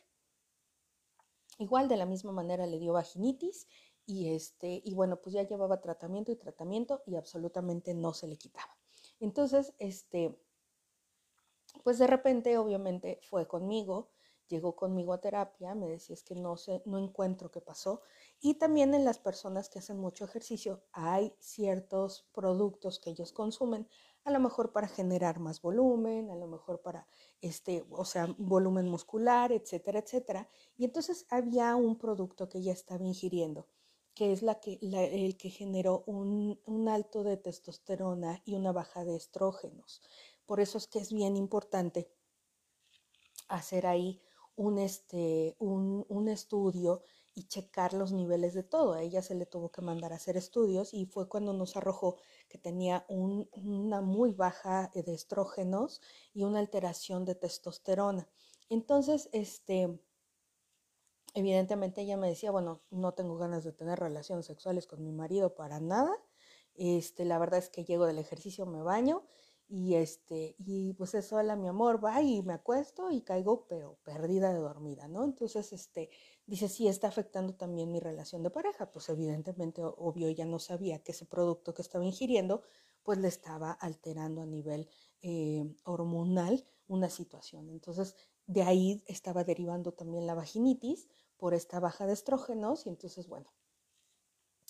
Igual de la misma manera le dio vaginitis y, este, y bueno, pues ya llevaba tratamiento y tratamiento y absolutamente no se le quitaba. Entonces, este, pues de repente, obviamente, fue conmigo, llegó conmigo a terapia, me decía es que no sé, no encuentro qué pasó. Y también en las personas que hacen mucho ejercicio hay ciertos productos que ellos consumen, a lo mejor para generar más volumen, a lo mejor para, este, o sea, volumen muscular, etcétera, etcétera. Y entonces había un producto que ella estaba ingiriendo que es la que, el que generó un, alto de testosterona y una baja de estrógenos. Por eso es que es bien importante hacer ahí un, este, un, estudio y checar los niveles de todo. A ella se le tuvo que mandar a hacer estudios y fue cuando nos arrojó que tenía una muy baja de estrógenos y una alteración de testosterona. Entonces, este, Evidentemente ella me decía, bueno, no tengo ganas de tener relaciones sexuales con mi marido para nada. Este, la verdad es que llego del ejercicio, me baño y este, y pues es sola mi amor, va y me acuesto y caigo, pero perdida de dormida, ¿no? Entonces, este, dice, sí, está afectando también mi relación de pareja. Pues evidentemente, obvio, ella no sabía que ese producto que estaba ingiriendo, pues le estaba alterando a nivel eh, hormonal una situación. Entonces, de ahí estaba derivando también la vaginitis por esta baja de estrógenos y entonces, bueno,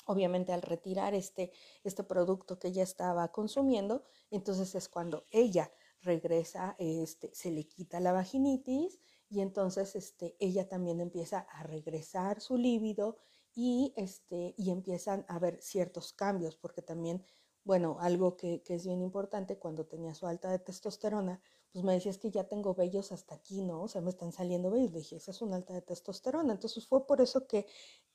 obviamente al retirar este, este producto que ella estaba consumiendo, entonces es cuando ella regresa, este, se le quita la vaginitis y entonces este, ella también empieza a regresar su líbido y, este, y empiezan a haber ciertos cambios, porque también, bueno, algo que, que es bien importante cuando tenía su alta de testosterona, pues me decías que ya tengo vellos hasta aquí, ¿no? O sea, me están saliendo vellos. Le dije, esa es una alta de testosterona. Entonces fue por eso que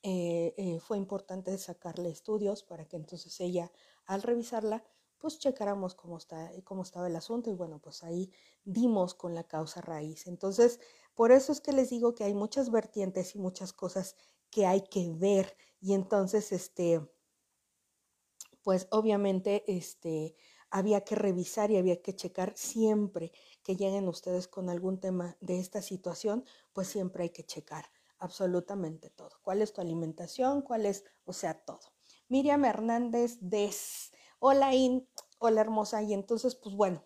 eh, eh, fue importante sacarle estudios para que entonces ella, al revisarla, pues checáramos cómo, está, cómo estaba el asunto y bueno, pues ahí dimos con la causa raíz. Entonces, por eso es que les digo que hay muchas vertientes y muchas cosas que hay que ver y entonces, este, pues obviamente, este, había que revisar y había que checar siempre que lleguen ustedes con algún tema de esta situación, pues siempre hay que checar absolutamente todo. ¿Cuál es tu alimentación? ¿Cuál es, o sea, todo? Miriam Hernández Des. Hola, In. Hola, hermosa. Y entonces, pues bueno,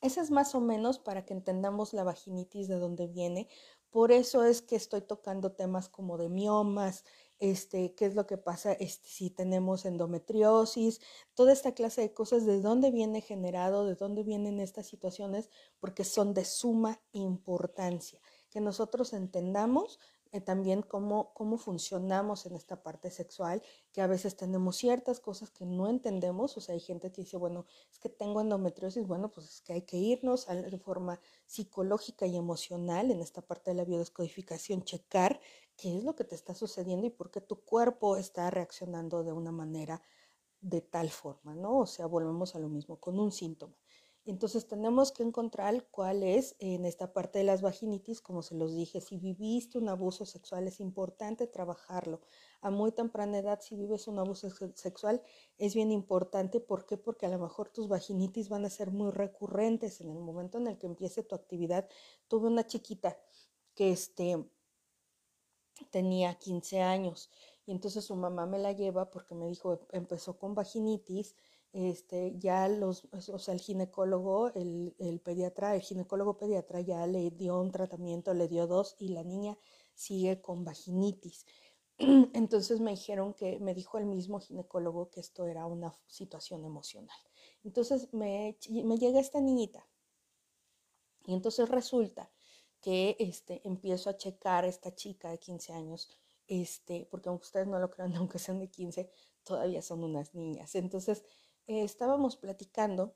esa es más o menos para que entendamos la vaginitis de dónde viene, Por eso es que estoy tocando temas como de miomas, este, qué es lo que pasa este, si tenemos endometriosis, toda esta clase de cosas, de dónde viene generado, de dónde vienen estas situaciones, porque son de suma importancia. Que nosotros entendamos eh, también cómo, cómo funcionamos en esta parte sexual, que a veces tenemos ciertas cosas que no entendemos, o sea, hay gente que dice, bueno, es que tengo endometriosis, bueno, pues es que hay que irnos a, de forma psicológica y emocional en esta parte de la biodescodificación, checar qué es lo que te está sucediendo y por qué tu cuerpo está reaccionando de una manera de tal forma, ¿no? O sea, volvemos a lo mismo con un síntoma. Entonces tenemos que encontrar cuál es en esta parte de las vaginitis, como se los dije, si viviste un abuso sexual es importante trabajarlo. A muy temprana edad, si vives un abuso sexual, es bien importante. ¿Por qué? Porque a lo mejor tus vaginitis van a ser muy recurrentes en el momento en el que empiece tu actividad. Tuve una chiquita que este, tenía 15 años y entonces su mamá me la lleva porque me dijo, empezó con vaginitis este, ya los, o sea, el ginecólogo, el, el, pediatra, el ginecólogo pediatra ya le dio un tratamiento, le dio dos y la niña sigue con vaginitis. Entonces me dijeron que, me dijo el mismo ginecólogo que esto era una situación emocional. Entonces me, me llega esta niñita y entonces resulta que este, empiezo a checar a esta chica de 15 años, este, porque aunque ustedes no lo crean, aunque sean de 15, todavía son unas niñas. Entonces eh, estábamos platicando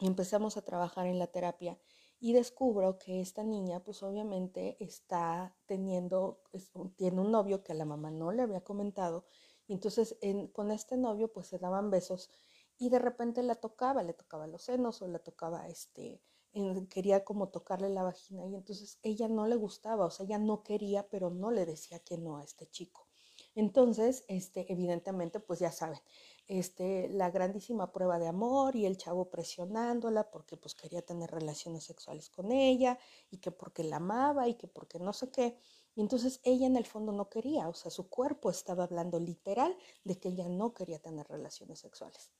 empezamos a trabajar en la terapia y descubro que esta niña pues obviamente está teniendo, tiene un novio que a la mamá no le había comentado y entonces con este novio pues se daban besos y de repente la tocaba, le tocaba los senos o la tocaba este, quería como tocarle la vagina y entonces ella no le gustaba, o sea, ella no quería, pero no le decía que no a este chico. Entonces, este, evidentemente, pues ya saben, este, la grandísima prueba de amor y el chavo presionándola porque pues quería tener relaciones sexuales con ella y que porque la amaba y que porque no sé qué. Y entonces ella en el fondo no quería, o sea, su cuerpo estaba hablando literal de que ella no quería tener relaciones sexuales.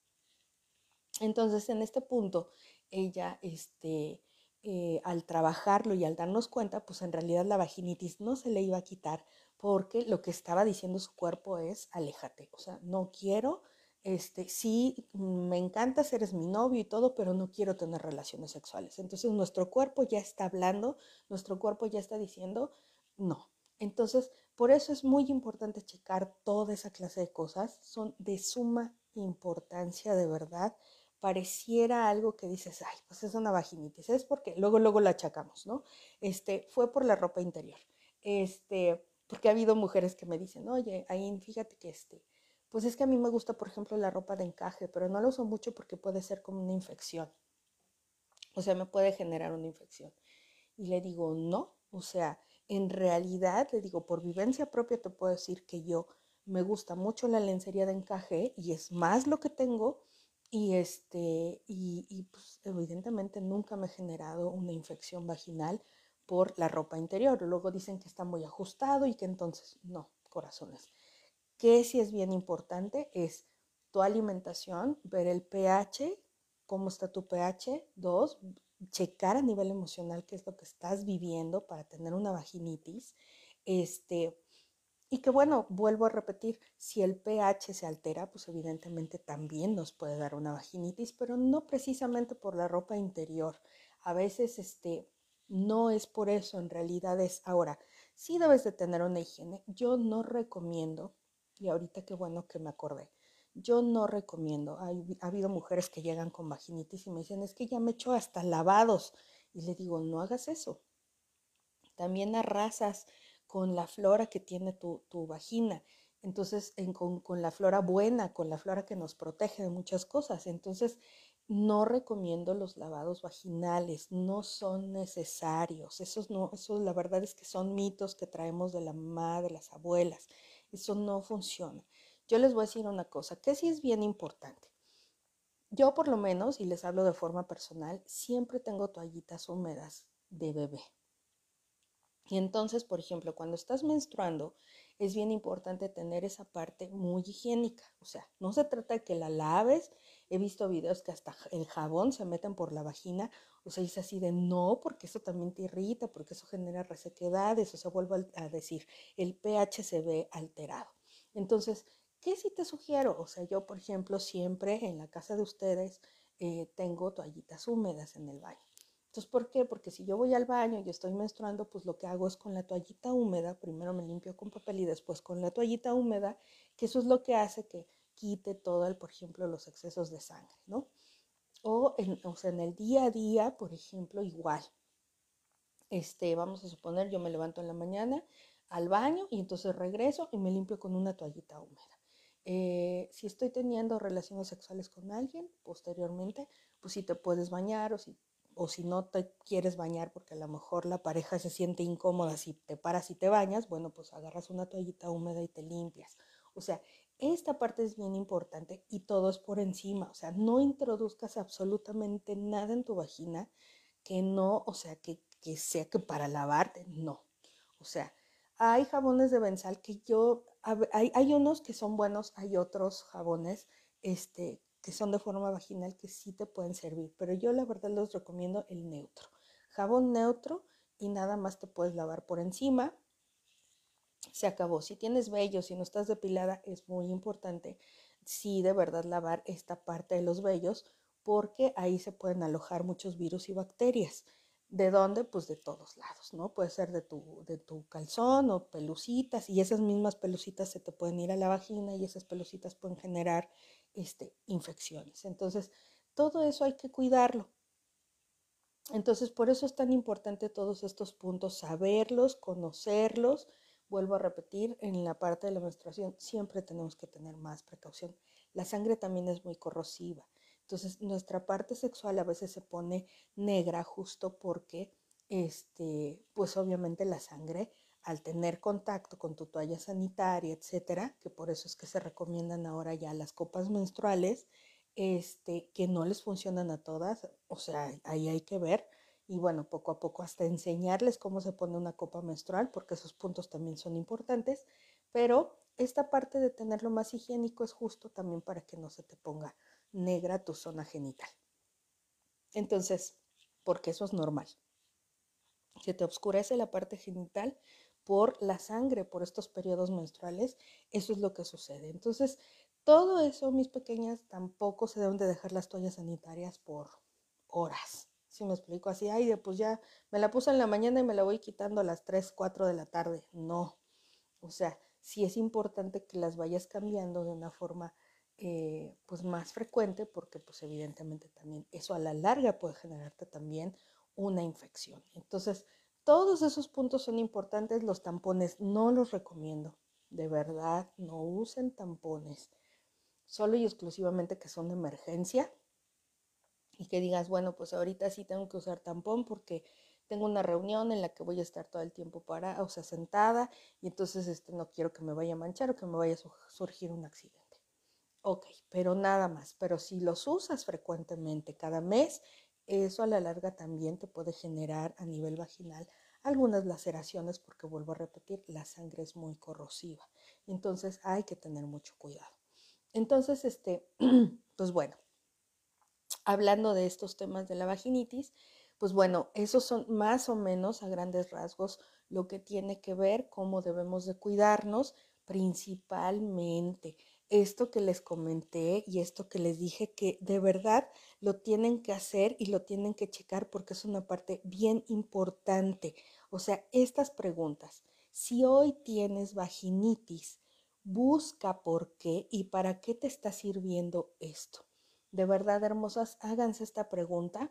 Entonces en este punto ella, este, eh, al trabajarlo y al darnos cuenta, pues en realidad la vaginitis no se le iba a quitar porque lo que estaba diciendo su cuerpo es aléjate, o sea, no quiero este, sí, me encanta, eres mi novio y todo, pero no quiero tener relaciones sexuales. Entonces nuestro cuerpo ya está hablando, nuestro cuerpo ya está diciendo no. Entonces, por eso es muy importante checar toda esa clase de cosas. Son de suma importancia, de verdad. Pareciera algo que dices, ay, pues es una vaginitis. Es porque luego, luego la achacamos, ¿no? Este, fue por la ropa interior. Este, porque ha habido mujeres que me dicen, oye, ahí fíjate que este, pues es que a mí me gusta, por ejemplo, la ropa de encaje, pero no lo uso mucho porque puede ser como una infección. O sea, me puede generar una infección. Y le digo, no, o sea, en realidad, le digo, por vivencia propia te puedo decir que yo me gusta mucho la lencería de encaje y es más lo que tengo y este y, y pues evidentemente nunca me he generado una infección vaginal por la ropa interior. Luego dicen que está muy ajustado y que entonces no, corazones que sí es bien importante es tu alimentación, ver el pH, cómo está tu pH. Dos, checar a nivel emocional qué es lo que estás viviendo para tener una vaginitis. Este, y que bueno, vuelvo a repetir, si el pH se altera, pues evidentemente también nos puede dar una vaginitis, pero no precisamente por la ropa interior. A veces este, no es por eso, en realidad es ahora. Sí debes de tener una higiene. Yo no recomiendo y ahorita qué bueno que me acordé. Yo no recomiendo, ha habido mujeres que llegan con vaginitis y me dicen, es que ya me echo hasta lavados. Y le digo, no hagas eso. También arrasas con la flora que tiene tu, vagina. Entonces, con, con, la flora buena, con la flora que nos protege de muchas cosas. Entonces, no recomiendo los lavados vaginales, no son necesarios. Esos no, esos la verdad es que son mitos que traemos de la mamá, de las abuelas. Eso no funciona. Yo les voy a decir una cosa, que sí es bien importante. Yo por lo menos, y les hablo de forma personal, siempre tengo toallitas húmedas de bebé. Y entonces, por ejemplo, cuando estás menstruando, es bien importante tener esa parte muy higiénica. O sea, no se trata de que la laves. He visto videos que hasta el jabón se meten por la vagina. O sea, así de no, porque eso también te irrita, porque eso genera resequedades, o sea, vuelvo a decir, el pH se ve alterado. Entonces, ¿qué sí te sugiero? O sea, yo, por ejemplo, siempre en la casa de ustedes eh, tengo toallitas húmedas en el baño. Entonces, ¿por qué? Porque si yo voy al baño y estoy menstruando, pues lo que hago es con la toallita húmeda, primero me limpio con papel y después con la toallita húmeda, que eso es lo que hace que quite todo el, por ejemplo, los excesos de sangre, ¿no? O en, o sea, en el día a día, por ejemplo, igual. Este, vamos a suponer, yo me levanto en la mañana al baño y entonces regreso y me limpio con una toallita húmeda. Eh, si estoy teniendo relaciones sexuales con alguien, posteriormente, pues si te puedes bañar o si o si no te quieres bañar porque a lo mejor la pareja se siente incómoda si te paras y te bañas, bueno, pues agarras una toallita húmeda y te limpias. O sea, esta parte es bien importante y todo es por encima, o sea, no introduzcas absolutamente nada en tu vagina que no, o sea, que, que sea que para lavarte, no. O sea, hay jabones de benzal que yo, hay, hay unos que son buenos, hay otros jabones este, que son de forma vaginal que sí te pueden servir, pero yo la verdad les recomiendo el neutro. Jabón neutro y nada más te puedes lavar por encima. Se acabó. Si tienes vellos, si no estás depilada, es muy importante sí de verdad lavar esta parte de los vellos porque ahí se pueden alojar muchos virus y bacterias. ¿De dónde? Pues de todos lados, ¿no? Puede ser de tu, de tu calzón o pelucitas y esas mismas pelucitas se te pueden ir a la vagina y esas pelucitas pueden generar este, infecciones. Entonces, todo eso hay que cuidarlo. Entonces, por eso es tan importante todos estos puntos, saberlos, conocerlos. Vuelvo a repetir, en la parte de la menstruación siempre tenemos que tener más precaución. La sangre también es muy corrosiva. Entonces, nuestra parte sexual a veces se pone negra justo porque, este, pues obviamente la sangre al tener contacto con tu toalla sanitaria, etcétera, que por eso es que se recomiendan ahora ya las copas menstruales, este, que no les funcionan a todas, o sea, ahí hay que ver y bueno, poco a poco hasta enseñarles cómo se pone una copa menstrual, porque esos puntos también son importantes, pero esta parte de tenerlo más higiénico es justo también para que no se te ponga negra tu zona genital. Entonces, porque eso es normal. Se te oscurece la parte genital, por la sangre, por estos periodos menstruales, eso es lo que sucede. Entonces, todo eso, mis pequeñas, tampoco se deben de dejar las toallas sanitarias por horas. Si me explico así, ay, pues ya me la puse en la mañana y me la voy quitando a las 3, 4 de la tarde. No. O sea, sí es importante que las vayas cambiando de una forma eh, pues más frecuente porque pues evidentemente también eso a la larga puede generarte también una infección. Entonces, todos esos puntos son importantes. Los tampones no los recomiendo. De verdad, no usen tampones. Solo y exclusivamente que son de emergencia. Y que digas, bueno, pues ahorita sí tengo que usar tampón porque tengo una reunión en la que voy a estar todo el tiempo para, o sea, sentada, y entonces este, no quiero que me vaya a manchar o que me vaya a surgir un accidente. Ok, pero nada más. Pero si los usas frecuentemente cada mes, eso a la larga también te puede generar a nivel vaginal algunas laceraciones porque vuelvo a repetir, la sangre es muy corrosiva. Entonces hay que tener mucho cuidado. Entonces, este, pues bueno, hablando de estos temas de la vaginitis, pues bueno, esos son más o menos a grandes rasgos lo que tiene que ver cómo debemos de cuidarnos principalmente esto que les comenté y esto que les dije que de verdad lo tienen que hacer y lo tienen que checar porque es una parte bien importante. O sea, estas preguntas, si hoy tienes vaginitis, busca por qué y para qué te está sirviendo esto. De verdad, hermosas, háganse esta pregunta.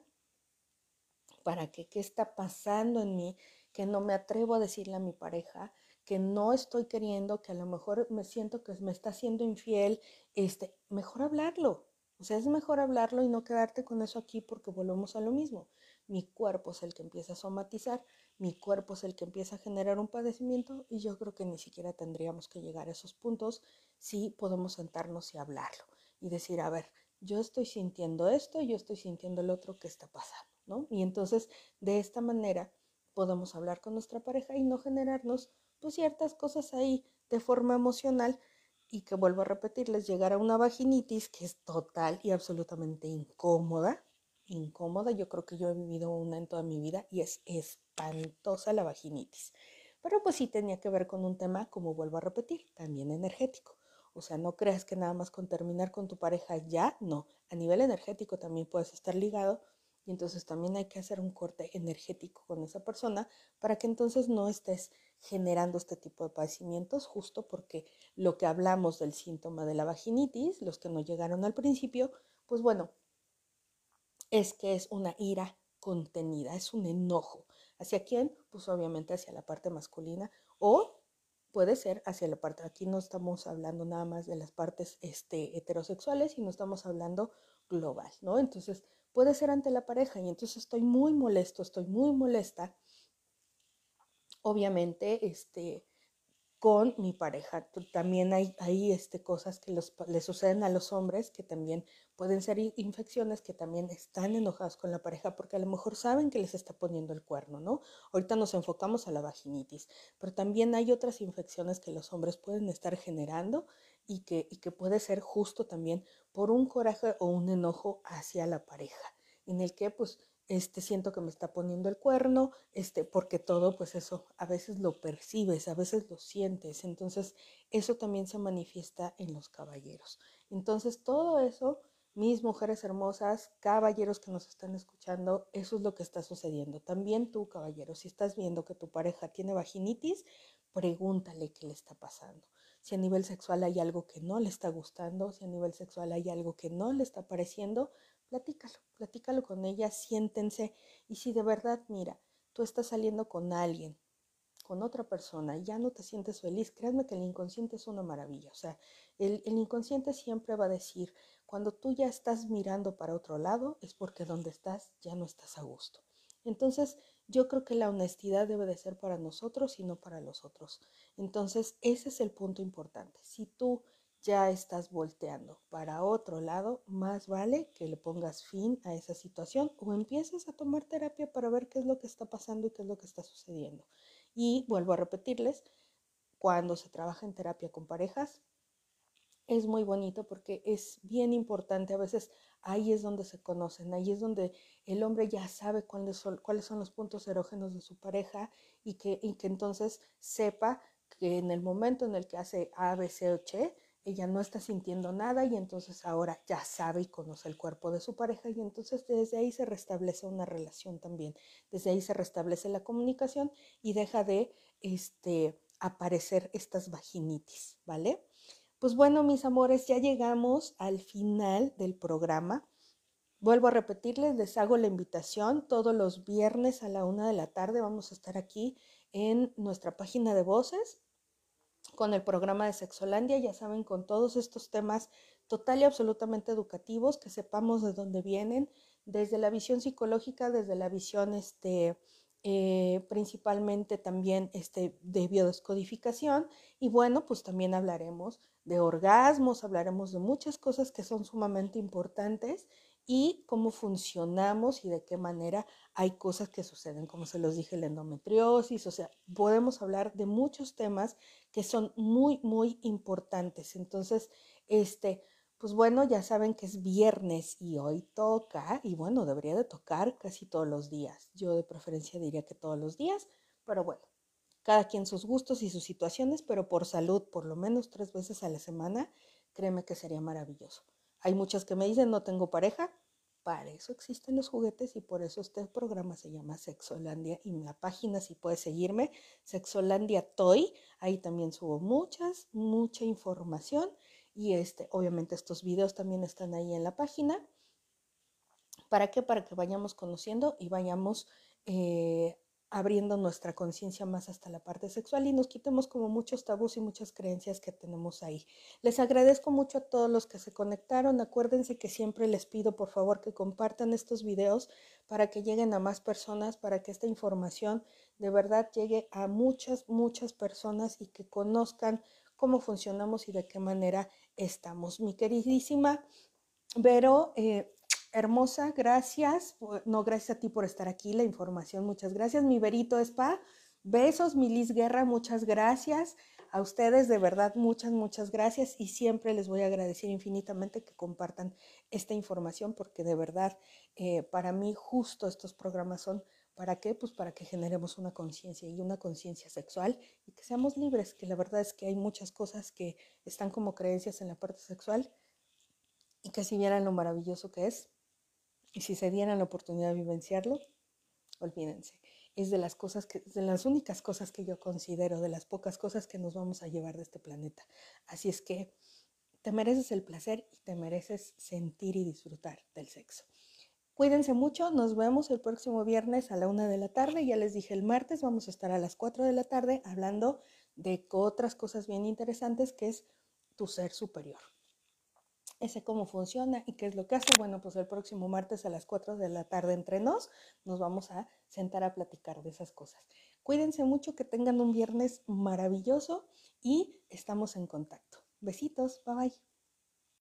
¿Para qué? ¿Qué está pasando en mí? Que no me atrevo a decirle a mi pareja, que no estoy queriendo, que a lo mejor me siento que me está siendo infiel, este, mejor hablarlo. O sea, es mejor hablarlo y no quedarte con eso aquí porque volvemos a lo mismo. Mi cuerpo es el que empieza a somatizar, mi cuerpo es el que empieza a generar un padecimiento y yo creo que ni siquiera tendríamos que llegar a esos puntos si podemos sentarnos y hablarlo y decir, a ver, yo estoy sintiendo esto, yo estoy sintiendo el otro, ¿qué está pasando? ¿no? Y entonces, de esta manera, podemos hablar con nuestra pareja y no generarnos pues ciertas cosas ahí de forma emocional y que vuelvo a repetirles, llegar a una vaginitis que es total y absolutamente incómoda, incómoda. Yo creo que yo he vivido una en toda mi vida y es espantosa la vaginitis. Pero pues sí tenía que ver con un tema, como vuelvo a repetir, también energético. O sea, no creas que nada más con terminar con tu pareja ya, no. A nivel energético también puedes estar ligado y entonces también hay que hacer un corte energético con esa persona para que entonces no estés generando este tipo de padecimientos, justo porque lo que hablamos del síntoma de la vaginitis, los que no llegaron al principio, pues bueno, es que es una ira contenida, es un enojo. ¿Hacia quién? Pues obviamente hacia la parte masculina o puede ser hacia la parte, aquí no estamos hablando nada más de las partes este, heterosexuales, sino estamos hablando global, ¿no? Entonces puede ser ante la pareja y entonces estoy muy molesto, estoy muy molesta. Obviamente, este, con mi pareja. También hay, hay este, cosas que los, le suceden a los hombres que también pueden ser infecciones que también están enojados con la pareja porque a lo mejor saben que les está poniendo el cuerno, ¿no? Ahorita nos enfocamos a la vaginitis, pero también hay otras infecciones que los hombres pueden estar generando y que, y que puede ser justo también por un coraje o un enojo hacia la pareja, en el que pues este, siento que me está poniendo el cuerno, este, porque todo, pues eso, a veces lo percibes, a veces lo sientes, entonces eso también se manifiesta en los caballeros. Entonces todo eso, mis mujeres hermosas, caballeros que nos están escuchando, eso es lo que está sucediendo. También tú, caballero, si estás viendo que tu pareja tiene vaginitis, pregúntale qué le está pasando. Si a nivel sexual hay algo que no le está gustando, si a nivel sexual hay algo que no le está pareciendo, platícalo, platícalo con ella, siéntense. Y si de verdad, mira, tú estás saliendo con alguien, con otra persona, ya no te sientes feliz, créanme que el inconsciente es una maravilla. O sea, el, el inconsciente siempre va a decir, cuando tú ya estás mirando para otro lado, es porque donde estás ya no estás a gusto. Entonces, yo creo que la honestidad debe de ser para nosotros y no para los otros. Entonces, ese es el punto importante. Si tú ya estás volteando para otro lado, más vale que le pongas fin a esa situación o empieces a tomar terapia para ver qué es lo que está pasando y qué es lo que está sucediendo. Y vuelvo a repetirles, cuando se trabaja en terapia con parejas, es muy bonito porque es bien importante, a veces ahí es donde se conocen, ahí es donde el hombre ya sabe cuáles son, cuáles son los puntos erógenos de su pareja y que, y que entonces sepa que en el momento en el que hace A, B, C o C, ella no está sintiendo nada y entonces ahora ya sabe y conoce el cuerpo de su pareja y entonces desde ahí se restablece una relación también, desde ahí se restablece la comunicación y deja de este, aparecer estas vaginitis, ¿vale? Pues bueno, mis amores, ya llegamos al final del programa. Vuelvo a repetirles, les hago la invitación todos los viernes a la una de la tarde. Vamos a estar aquí en nuestra página de voces con el programa de Sexolandia, ya saben, con todos estos temas total y absolutamente educativos, que sepamos de dónde vienen, desde la visión psicológica, desde la visión este, eh, principalmente también este, de biodescodificación. Y bueno, pues también hablaremos de orgasmos, hablaremos de muchas cosas que son sumamente importantes y cómo funcionamos y de qué manera hay cosas que suceden, como se los dije, la endometriosis, o sea, podemos hablar de muchos temas que son muy, muy importantes. Entonces, este, pues bueno, ya saben que es viernes y hoy toca, y bueno, debería de tocar casi todos los días. Yo de preferencia diría que todos los días, pero bueno, cada quien sus gustos y sus situaciones, pero por salud, por lo menos tres veces a la semana, créeme que sería maravilloso. Hay muchas que me dicen, no tengo pareja. Para eso existen los juguetes y por eso este programa se llama Sexolandia. Y en la página, si puedes seguirme, Sexolandia Toy, ahí también subo muchas, mucha información. Y este, obviamente estos videos también están ahí en la página. ¿Para qué? Para que vayamos conociendo y vayamos eh, abriendo nuestra conciencia más hasta la parte sexual y nos quitemos como muchos tabús y muchas creencias que tenemos ahí. Les agradezco mucho a todos los que se conectaron. Acuérdense que siempre les pido por favor que compartan estos videos para que lleguen a más personas, para que esta información de verdad llegue a muchas, muchas personas y que conozcan cómo funcionamos y de qué manera estamos. Mi queridísima Vero, eh, hermosa, gracias. No, gracias a ti por estar aquí, la información, muchas gracias. Mi Verito Spa, besos, mi Liz Guerra, muchas gracias. A ustedes de verdad muchas, muchas gracias y siempre les voy a agradecer infinitamente que compartan esta información porque de verdad eh, para mí justo estos programas son ¿Para qué? Pues para que generemos una conciencia y una conciencia sexual y que seamos libres, que la verdad es que hay muchas cosas que están como creencias en la parte sexual y que si vieran lo maravilloso que es y si se dieran la oportunidad de vivenciarlo, olvídense. Es de las cosas que, de las únicas cosas que yo considero, de las pocas cosas que nos vamos a llevar de este planeta. Así es que te mereces el placer y te mereces sentir y disfrutar del sexo. Cuídense mucho, nos vemos el próximo viernes a la una de la tarde. Ya les dije el martes, vamos a estar a las 4 de la tarde hablando de otras cosas bien interesantes que es tu ser superior. Ese cómo funciona y qué es lo que hace. Bueno, pues el próximo martes a las 4 de la tarde entre nos nos vamos a sentar a platicar de esas cosas. Cuídense mucho, que tengan un viernes maravilloso y estamos en contacto. Besitos, bye bye.